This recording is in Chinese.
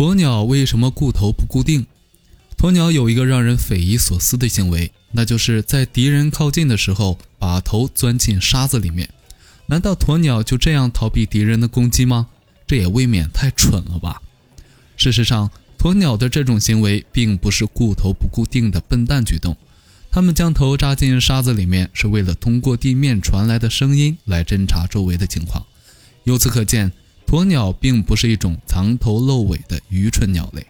鸵鸟为什么固头不固定？鸵鸟有一个让人匪夷所思的行为，那就是在敌人靠近的时候，把头钻进沙子里面。难道鸵鸟就这样逃避敌人的攻击吗？这也未免太蠢了吧！事实上，鸵鸟的这种行为并不是固头不固定的笨蛋举动，它们将头扎进沙子里面，是为了通过地面传来的声音来侦察周围的情况。由此可见，鸵鸟并不是一种藏头露尾的愚蠢鸟类。